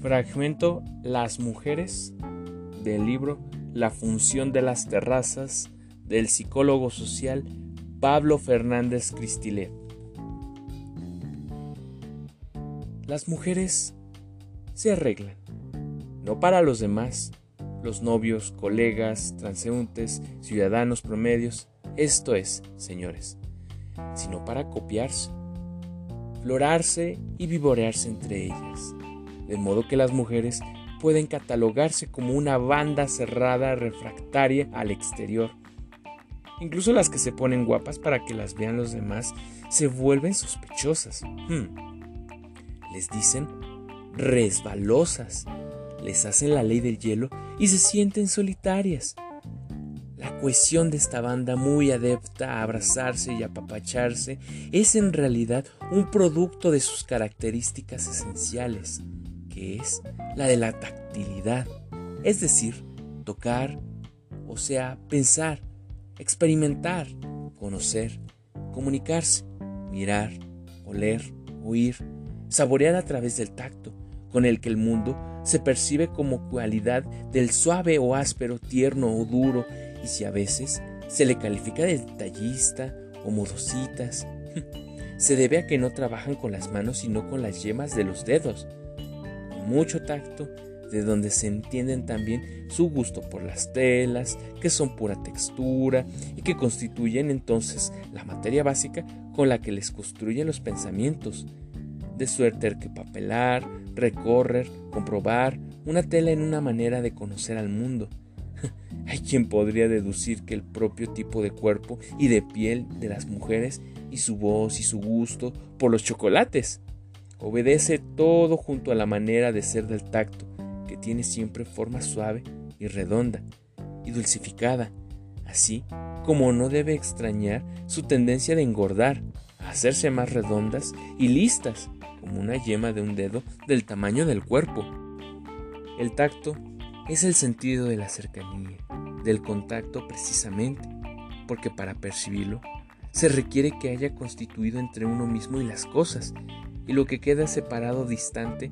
Fragmento Las mujeres del libro La función de las terrazas del psicólogo social Pablo Fernández Cristilet. Las mujeres se arreglan, no para los demás, los novios, colegas, transeúntes, ciudadanos promedios, esto es, señores, sino para copiarse, florarse y vivorearse entre ellas, de modo que las mujeres pueden catalogarse como una banda cerrada refractaria al exterior. Incluso las que se ponen guapas para que las vean los demás se vuelven sospechosas. Hmm. Les dicen resbalosas, les hacen la ley del hielo y se sienten solitarias. La cohesión de esta banda muy adepta a abrazarse y apapacharse es en realidad un producto de sus características esenciales, es la de la tactilidad, es decir, tocar, o sea, pensar, experimentar, conocer, comunicarse, mirar, oler, oír, saborear a través del tacto, con el que el mundo se percibe como cualidad del suave o áspero, tierno o duro, y si a veces se le califica de detallista o modositas, se debe a que no trabajan con las manos sino con las yemas de los dedos, mucho tacto, de donde se entienden también su gusto por las telas, que son pura textura y que constituyen entonces la materia básica con la que les construyen los pensamientos, de suerte que papelar, recorrer, comprobar una tela en una manera de conocer al mundo. Hay quien podría deducir que el propio tipo de cuerpo y de piel de las mujeres y su voz y su gusto por los chocolates obedece todo junto a la manera de ser del tacto, que tiene siempre forma suave y redonda y dulcificada, así como no debe extrañar su tendencia de engordar, a hacerse más redondas y listas como una yema de un dedo del tamaño del cuerpo. El tacto es el sentido de la cercanía, del contacto precisamente, porque para percibirlo se requiere que haya constituido entre uno mismo y las cosas, y lo que queda separado distante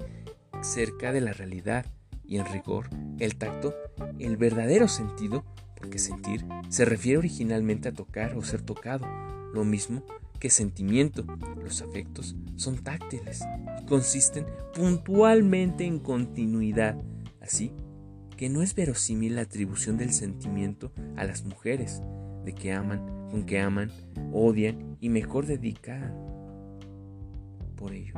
cerca de la realidad, y en rigor, el tacto, el verdadero sentido, porque sentir se refiere originalmente a tocar o ser tocado, lo mismo que sentimiento. Los afectos son táctiles y consisten puntualmente en continuidad, así que no es verosímil la atribución del sentimiento a las mujeres, de que aman, con que aman, odian y mejor dedican. Por ello,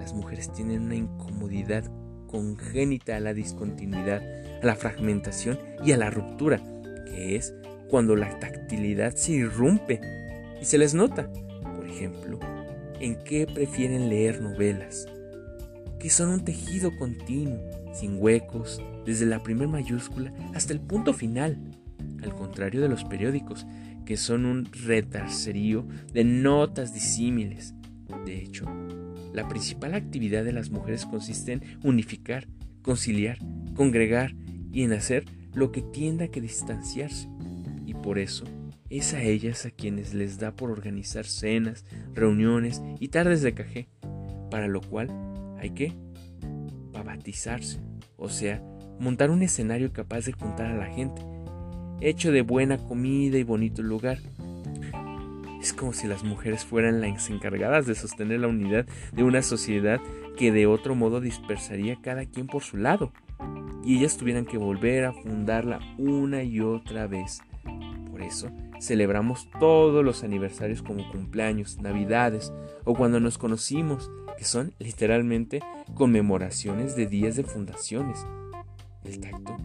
las mujeres tienen una incomodidad congénita a la discontinuidad, a la fragmentación y a la ruptura, que es cuando la tactilidad se irrumpe y se les nota. Ejemplo, en qué prefieren leer novelas, que son un tejido continuo, sin huecos, desde la primera mayúscula hasta el punto final, al contrario de los periódicos, que son un retarserío de notas disímiles. De hecho, la principal actividad de las mujeres consiste en unificar, conciliar, congregar y en hacer lo que tienda a que distanciarse. Y por eso es a ellas a quienes les da por organizar cenas, reuniones y tardes de café, para lo cual hay que babatizarse, o sea, montar un escenario capaz de juntar a la gente, hecho de buena comida y bonito lugar. Es como si las mujeres fueran las encargadas de sostener la unidad de una sociedad que de otro modo dispersaría cada quien por su lado, y ellas tuvieran que volver a fundarla una y otra vez. Por eso, Celebramos todos los aniversarios como cumpleaños, navidades o cuando nos conocimos, que son literalmente conmemoraciones de días de fundaciones. El tacto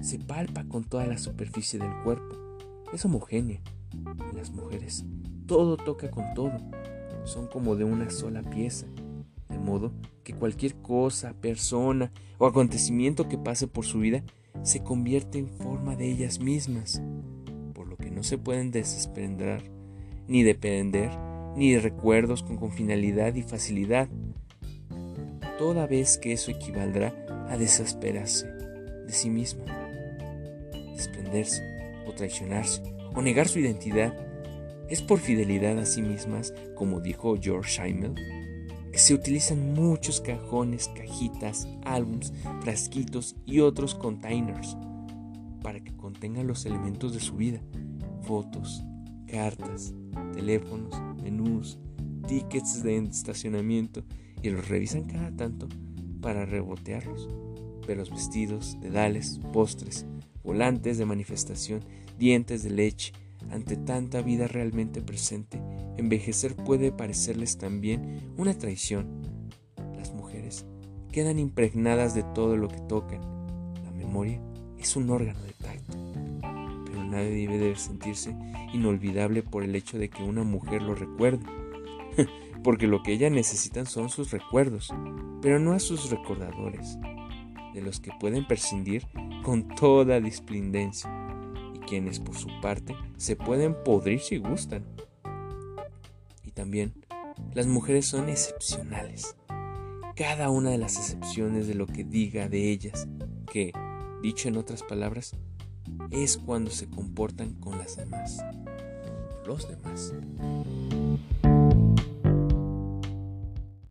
se palpa con toda la superficie del cuerpo. Es homogénea. Las mujeres todo toca con todo. Son como de una sola pieza. De modo que cualquier cosa, persona o acontecimiento que pase por su vida se convierte en forma de ellas mismas no se pueden desprender ni depender ni de recuerdos con, finalidad y facilidad, toda vez que eso equivaldrá a desesperarse de sí misma, desprenderse o traicionarse o negar su identidad, es por fidelidad a sí mismas, como dijo George Schimmel, que se utilizan muchos cajones, cajitas, álbums, frasquitos y otros containers para que contengan los elementos de su vida, fotos, cartas, teléfonos, menús, tickets de estacionamiento y los revisan cada tanto para rebotearlos. Pero vestidos, dedales, postres, volantes de manifestación, dientes de leche, ante tanta vida realmente presente, envejecer puede parecerles también una traición. Las mujeres quedan impregnadas de todo lo que tocan. La memoria es un órgano de tacto. Pero nadie debe sentirse inolvidable por el hecho de que una mujer lo recuerde. Porque lo que ellas necesitan son sus recuerdos, pero no a sus recordadores, de los que pueden prescindir con toda displindencia quienes por su parte se pueden podrir si gustan. Y también, las mujeres son excepcionales. Cada una de las excepciones de lo que diga de ellas, que, dicho en otras palabras, es cuando se comportan con las demás, los demás.